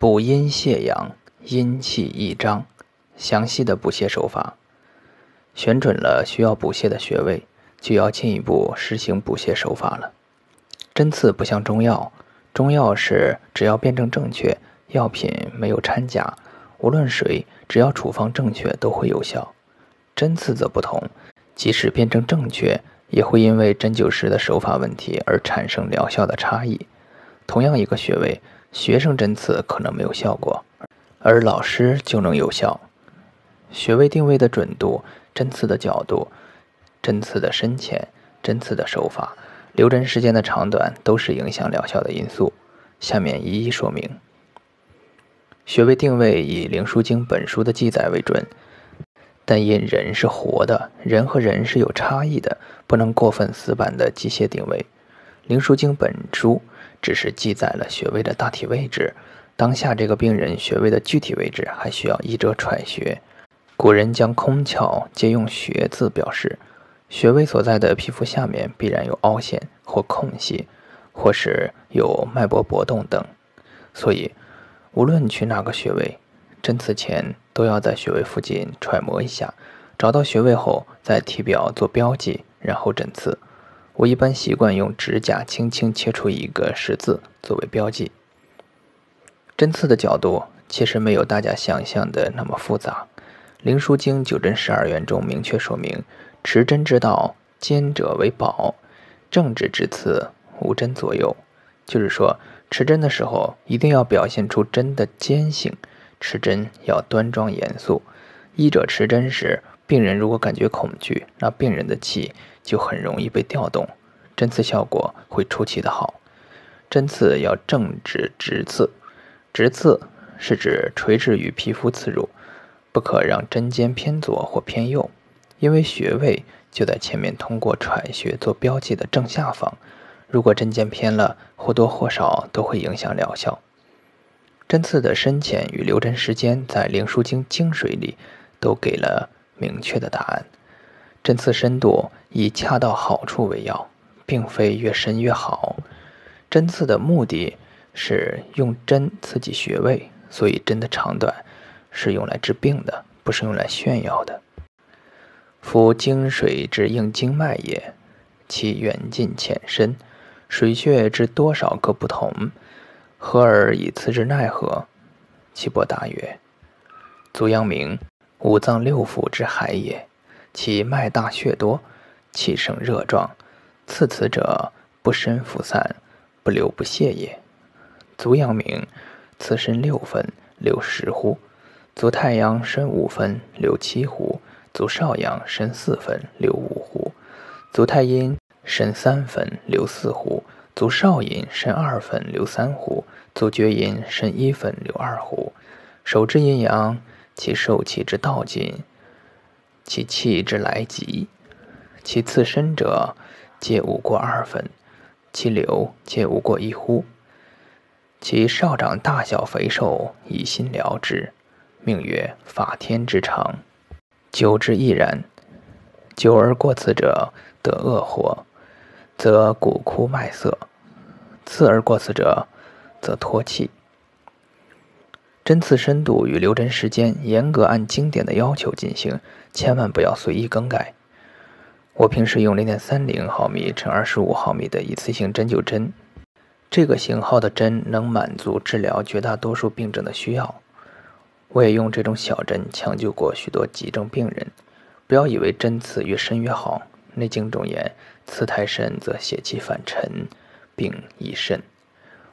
补阴泻阳，阴气益张，详细的补泻手法。选准了需要补泻的穴位，就要进一步实行补泻手法了。针刺不像中药，中药是只要辩证正确，药品没有掺假，无论谁只要处方正确都会有效。针刺则不同，即使辩证正确，也会因为针灸师的手法问题而产生疗效的差异。同样一个穴位，学生针刺可能没有效果，而老师就能有效。穴位定位的准度。针刺的角度、针刺的深浅、针刺的手法、留针时间的长短，都是影响疗效的因素。下面一一说明。穴位定位以《灵枢经》本书的记载为准，但因人是活的，人和人是有差异的，不能过分死板的机械定位。《灵枢经》本书只是记载了穴位的大体位置，当下这个病人穴位的具体位置还需要医者揣穴。古人将空窍皆用“穴”字表示，穴位所在的皮肤下面必然有凹陷或空隙，或是有脉搏搏动等。所以，无论取哪个穴位，针刺前都要在穴位附近揣摩一下，找到穴位后在体表做标记，然后针刺。我一般习惯用指甲轻轻切出一个十字作为标记。针刺的角度其实没有大家想象的那么复杂。《灵枢经·九针十二元》中明确说明：“持针之道，坚者为宝；正直之刺，无针左右。”就是说，持针的时候一定要表现出针的坚性，持针要端庄严肃。医者持针时，病人如果感觉恐惧，那病人的气就很容易被调动，针刺效果会出奇的好。针刺要正直直刺，直刺是指垂直于皮肤刺入。不可让针尖偏左或偏右，因为穴位就在前面通过揣穴做标记的正下方。如果针尖偏了，或多或少都会影响疗效。针刺的深浅与留针时间，在《灵枢经·经水》里都给了明确的答案。针刺深度以恰到好处为要，并非越深越好。针刺的目的是用针刺激穴位，所以针的长短。是用来治病的，不是用来炫耀的。夫经水之应经脉也，其远近浅深，水穴之多少各不同，何而以此之奈何？岐伯答曰：足阳明，五脏六腑之海也，其脉大血多，气盛热壮，刺此者不深浮散，不流不泄也。足阳明，此身六分，流十乎？足太阳深五分，流七乎；足少阳深四分，流五乎；足太阴深三分，流四乎；足少阴深二分，流三乎；足厥阴深一分，流二乎。手之阴阳，其受气之道尽，其气之来急，其次身者，皆无过二分；其流皆无过一乎。其少长大小肥瘦，以心疗之。命曰法天之常，久之亦然。久而过此者，得恶火，则骨枯脉涩；次而过此者，则脱气。针刺深度与留针时间，严格按经典的要求进行，千万不要随意更改。我平时用零点三零毫米乘二十五毫米的一次性针灸针，这个型号的针能满足治疗绝大多数病症的需要。我也用这种小针抢救过许多急症病人。不要以为针刺越深越好，《内经》中言：“刺太深则血气反沉，病亦甚。”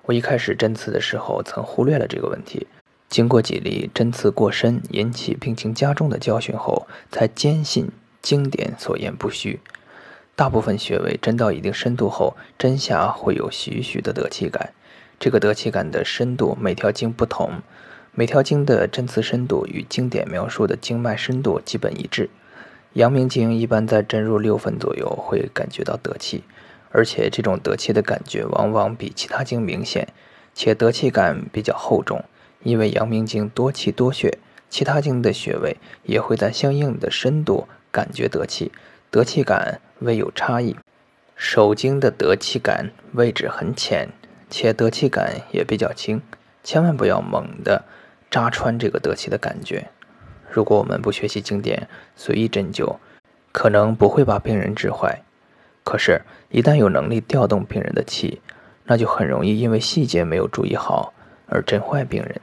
我一开始针刺的时候曾忽略了这个问题，经过几例针刺过深引起病情加重的教训后，才坚信经典所言不虚。大部分穴位针到一定深度后，针下会有徐徐的得气感，这个得气感的深度每条经不同。每条经的针刺深度与经典描述的经脉深度基本一致。阳明经一般在针入六分左右会感觉到得气，而且这种得气的感觉往往比其他经明显，且得气感比较厚重。因为阳明经多气多血，其他经的穴位也会在相应的深度感觉得气，得气感未有差异。手经的得气感位置很浅，且得气感也比较轻。千万不要猛地扎穿这个得气的感觉。如果我们不学习经典，随意针灸，可能不会把病人治坏。可是，一旦有能力调动病人的气，那就很容易因为细节没有注意好而震坏病人。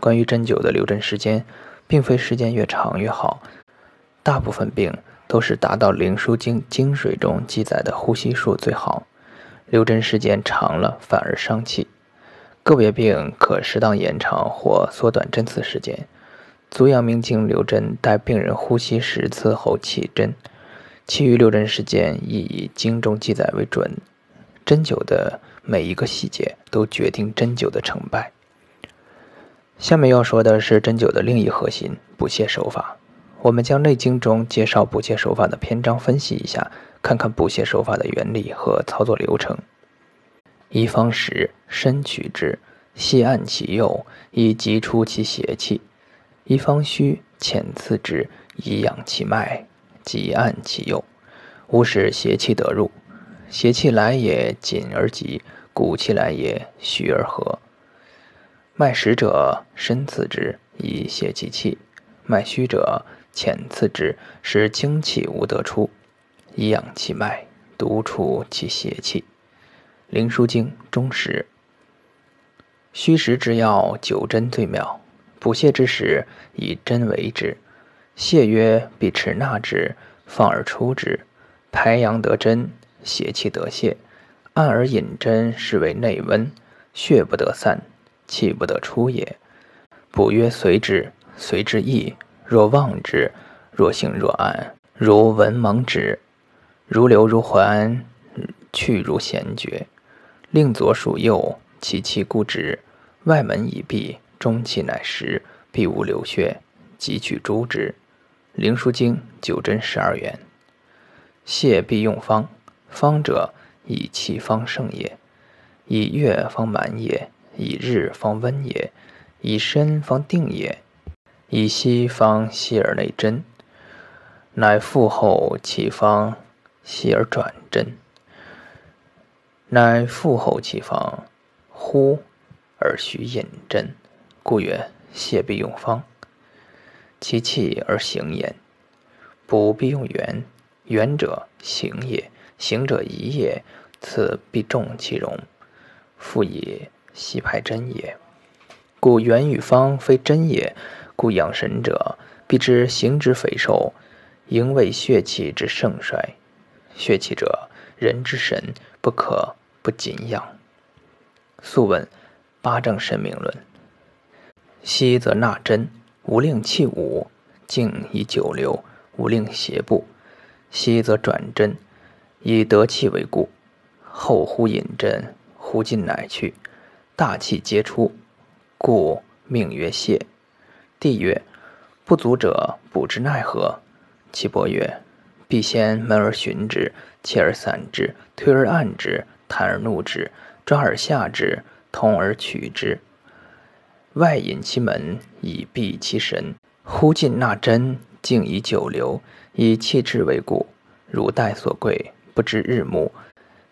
关于针灸的留针时间，并非时间越长越好，大部分病都是达到《灵枢经》经水中记载的呼吸数最好，留针时间长了反而伤气。个别病可适当延长或缩短针刺时间。《足阳明经》留针待病人呼吸十次后起针，其余留针时间亦以经中记载为准。针灸的每一个细节都决定针灸的成败。下面要说的是针灸的另一核心——补泻手法。我们将《内经》中介绍补泻手法的篇章分析一下，看看补泻手法的原理和操作流程。一方实，深取之，细按其右，以急出其邪气；一方虚，浅刺之，以养其脉，急按其右，无使邪气得入。邪气来也，紧而急；骨气来也，虚而和。脉实者，深刺之，以泄其气；脉虚者，浅刺之，使精气无得出，以养其脉，独出其邪气。《灵枢经》中实，虚实之要，九针最妙。补泻之时，以针为之。泻曰：必持纳之，放而出之，排阳得针，邪气得泄。按而引针，是为内温，血不得散。气不得出也。补曰：随之，随之意。若望之，若行若安，如文蒙之，如流如环，去如弦绝。令左属右，其气固直，外门已闭，中气乃实，必无流血，即取诸之。《灵枢经》九针十二元。泻必用方，方者以气方盛也，以月方满也。以日方温也，以身方定也，以息方息而内真，乃复后其方息而转真，乃复后其方呼而徐引真，故曰泻必用方。其气而行也，补必用圆，圆者行也，行者宜也，此必重其容，复以。细排真也，故圆与方非真也。故养神者必知形之肥瘦，应为血气之盛衰。血气者，人之神，不可不谨养。素问八正神明论：息则纳真，无令气舞；静以久留，无令邪步。息则转真，以得气为故。后呼引真，呼进乃去。大气皆出，故命曰泄。帝曰：不足者补之奈何？岐伯曰：必先门而循之，切而散之，推而按之，弹而怒之，抓而下之，通而取之。外引其门，以闭其神。忽进纳真，静以久留，以气滞为故。如待所贵，不知日暮，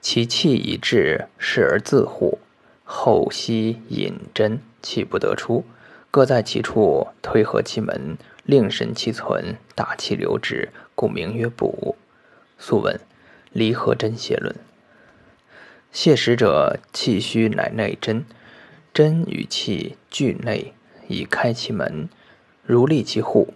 其气已至，视而自护。后息引针，气不得出，各在其处，推合其门，令神其存，大气流之，故名曰补。素问离合针邪论。泻实者，气虚乃内针，针与气俱内，以开其门，如立其户。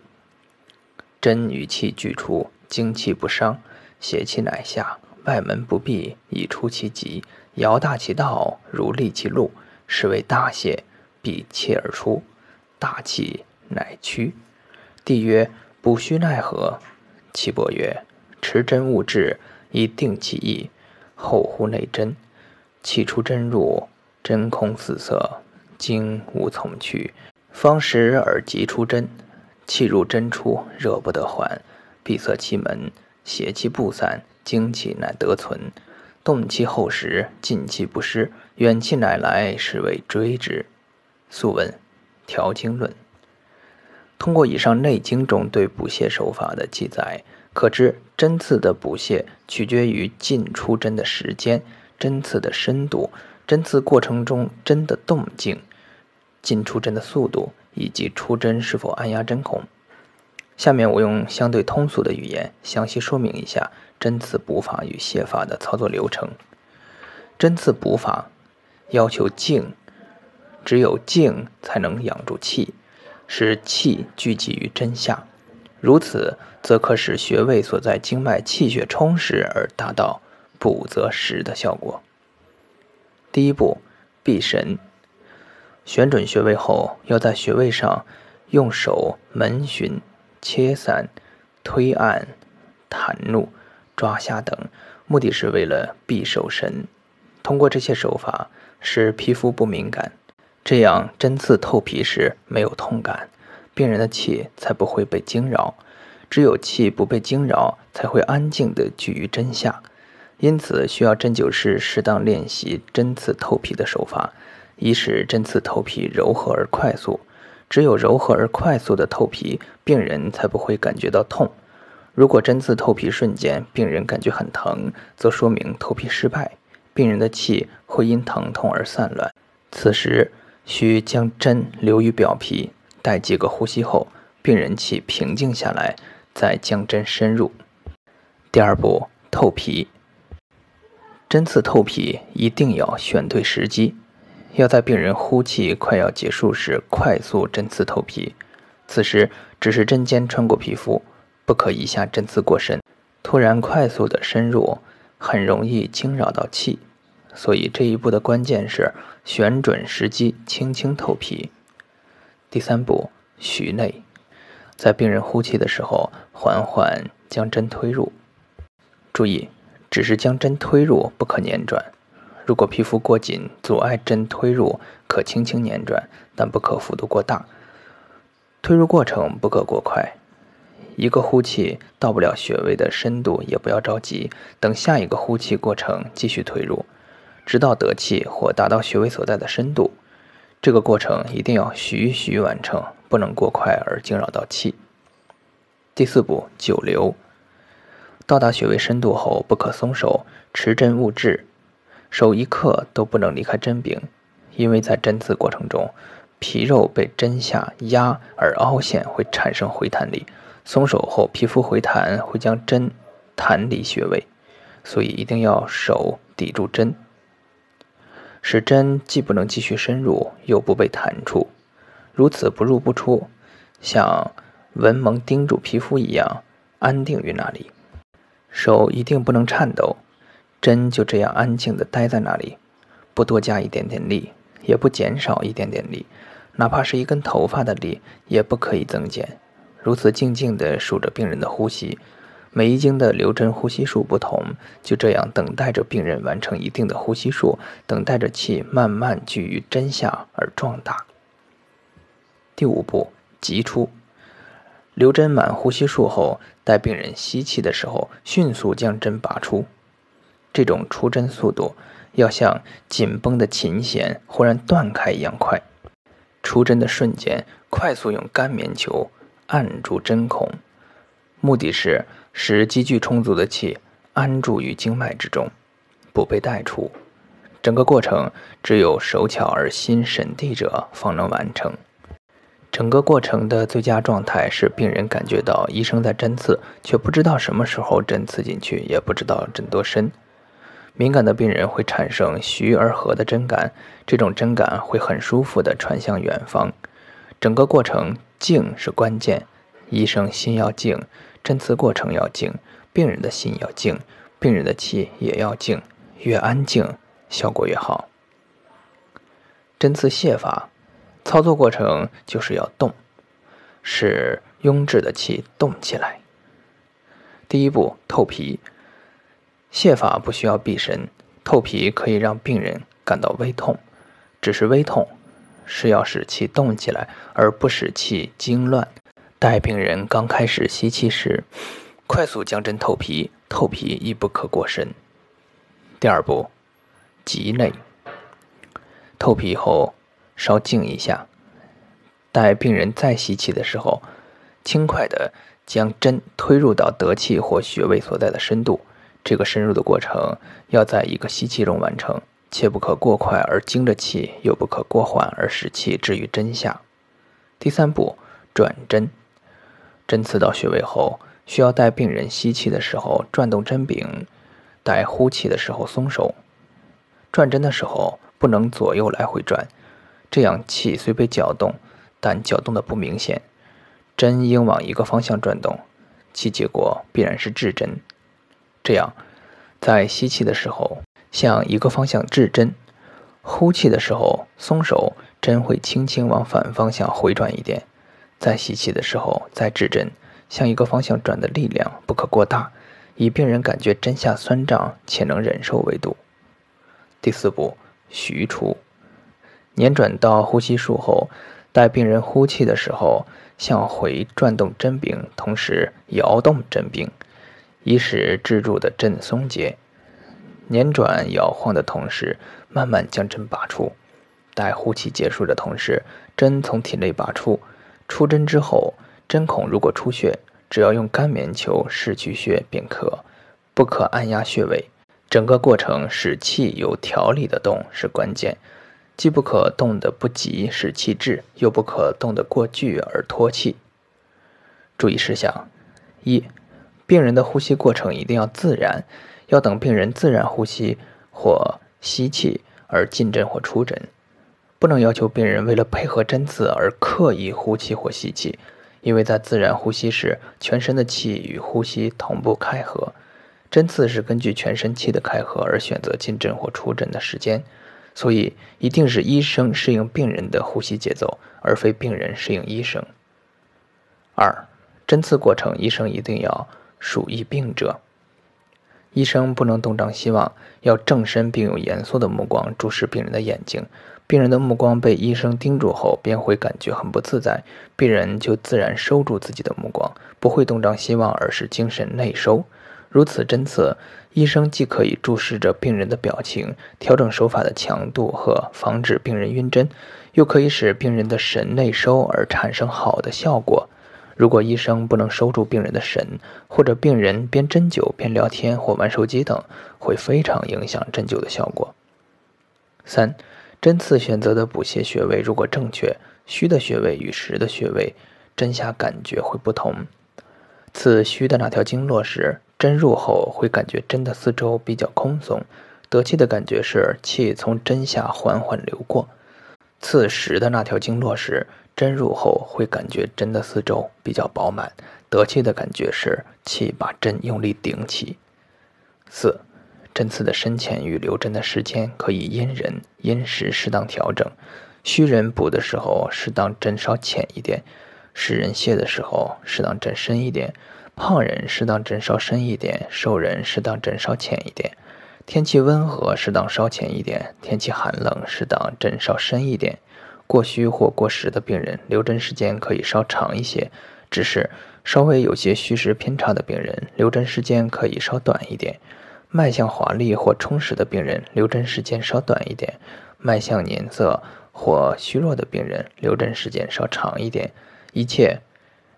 针与气俱出，精气不伤，邪气乃下，外门不闭，以出其极。摇大其道，如立其路，是为大泻，必切而出，大气乃屈。帝曰：补虚奈何？岐伯曰：持针勿至，以定其意，后乎内针，气出针入，真空四色，精无从去，方时而急出针，气入针出，热不得还，闭塞其门，邪气不散，精气乃得存。动气后时，进气不失，远气乃来，是谓追之。素问《调经论》。通过以上《内经》中对补泻手法的记载，可知针刺的补泻取决于进出针的时间、针刺的深度、针刺过程中针的动静、进出针的速度以及出针是否按压针孔。下面我用相对通俗的语言详细说明一下针刺补法与泻法的操作流程。针刺补法要求静，只有静才能养住气，使气聚集于针下，如此则可使穴位所在经脉气血充实，而达到补则实的效果。第一步，闭神，选准穴位后，要在穴位上用手门寻。切散、推按、弹怒、抓下等，目的是为了避守神。通过这些手法，使皮肤不敏感，这样针刺透皮时没有痛感，病人的气才不会被惊扰。只有气不被惊扰，才会安静地居于针下。因此，需要针灸师适当练习针刺透皮的手法，以使针刺透皮柔和而快速。只有柔和而快速的透皮，病人才不会感觉到痛。如果针刺透皮瞬间，病人感觉很疼，则说明透皮失败，病人的气会因疼痛而散乱。此时需将针留于表皮，待几个呼吸后，病人气平静下来，再将针深入。第二步，透皮。针刺透皮一定要选对时机。要在病人呼气快要结束时快速针刺透皮，此时只是针尖穿过皮肤，不可一下针刺过深。突然快速的深入，很容易惊扰到气，所以这一步的关键是选准时机，轻轻透皮。第三步，徐内，在病人呼气的时候，缓缓将针推入。注意，只是将针推入，不可捻转。如果皮肤过紧，阻碍针推入，可轻轻捻转，但不可幅度过大。推入过程不可过快，一个呼气到不了穴位的深度，也不要着急，等下一个呼气过程继续推入，直到得气或达到穴位所在的深度。这个过程一定要徐徐完成，不能过快而惊扰到气。第四步，久留。到达穴位深度后，不可松手，持针勿滞。手一刻都不能离开针柄，因为在针刺过程中，皮肉被针下压而凹陷，会产生回弹力。松手后，皮肤回弹会将针弹离穴位，所以一定要手抵住针，使针既不能继续深入，又不被弹出。如此不入不出，像蚊蒙叮住皮肤一样，安定于那里。手一定不能颤抖。针就这样安静地待在那里，不多加一点点力，也不减少一点点力，哪怕是一根头发的力也不可以增减。如此静静地数着病人的呼吸，每一经的留针呼吸数不同，就这样等待着病人完成一定的呼吸数，等待着气慢慢聚于针下而壮大。第五步，急出。留针满呼吸数后，待病人吸气的时候，迅速将针拔出。这种出针速度要像紧绷的琴弦忽然断开一样快。出针的瞬间，快速用干棉球按住针孔，目的是使积聚充足的气安住于经脉之中，不被带出。整个过程只有手巧而心神地者方能完成。整个过程的最佳状态是病人感觉到医生在针刺，却不知道什么时候针刺进去，也不知道针多深。敏感的病人会产生徐而和的针感，这种针感会很舒服地传向远方。整个过程静是关键，医生心要静，针刺过程要静，病人的心要静，病人的气也要静，越安静效果越好。针刺泻法操作过程就是要动，使壅滞的气动起来。第一步，透皮。泻法不需要闭神，透皮可以让病人感到微痛，只是微痛，是要使气动起来，而不使气痉乱。待病人刚开始吸气时，快速将针透皮，透皮亦不可过深。第二步，极内。透皮后稍静一下，待病人再吸气的时候，轻快地将针推入到得气或穴位所在的深度。这个深入的过程要在一个吸气中完成，切不可过快而惊着气，又不可过缓而使气置于针下。第三步，转针。针刺到穴位后，需要待病人吸气的时候转动针柄，待呼气的时候松手。转针的时候不能左右来回转，这样气虽被搅动，但搅动的不明显。针应往一个方向转动，其结果必然是质针。这样，在吸气的时候向一个方向置针，呼气的时候松手，针会轻轻往反方向回转一点。在吸气的时候再置针，向一个方向转的力量不可过大，以病人感觉针下酸胀且能忍受为度。第四步，徐出。捻转到呼吸术后。待病人呼气的时候，向回转动针柄，同时摇动针柄，以使支柱的针松解。捻转摇晃的同时，慢慢将针拔出。待呼气结束的同时，针从体内拔出。出针之后，针孔如果出血，只要用干棉球拭去血便可，不可按压穴位。整个过程使气有条理的动是关键。既不可动得不急使气滞，又不可动得过剧而脱气。注意事项：一、病人的呼吸过程一定要自然，要等病人自然呼吸或吸气而进针或出针，不能要求病人为了配合针刺而刻意呼气或吸气，因为在自然呼吸时，全身的气与呼吸同步开合，针刺是根据全身气的开合而选择进针或出针的时间。所以，一定是医生适应病人的呼吸节奏，而非病人适应医生。二，针刺过程，医生一定要数一病者。医生不能东张西望，要正身并用严肃的目光注视病人的眼睛。病人的目光被医生盯住后，便会感觉很不自在，病人就自然收住自己的目光，不会东张西望，而是精神内收。如此针刺，医生既可以注视着病人的表情，调整手法的强度和防止病人晕针，又可以使病人的神内收而产生好的效果。如果医生不能收住病人的神，或者病人边针灸边聊天或玩手机等，会非常影响针灸的效果。三、针刺选择的补泻穴位如果正确，虚的穴位与实的穴位，针下感觉会不同。刺虚的那条经络时，针入后会感觉针的四周比较空松，得气的感觉是气从针下缓缓流过；刺实的那条经络时，针入后会感觉针的四周比较饱满，得气的感觉是气把针用力顶起。四，针刺的深浅与留针的时间可以因人因时适当调整，虚人补的时候适当针稍浅一点，实人泻的时候适当针深一点。胖人适当针稍深一点，瘦人适当针稍浅一点。天气温和，适当稍浅一点；天气寒冷，适当针稍深一点。过虚或过实的病人，留针时间可以稍长一些；只是稍微有些虚实偏差的病人，留针时间可以稍短一点。脉象华丽或充实的病人，留针时间稍短一点；脉象年色或虚弱的病人，留针时间稍长一点。一切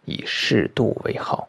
以适度为好。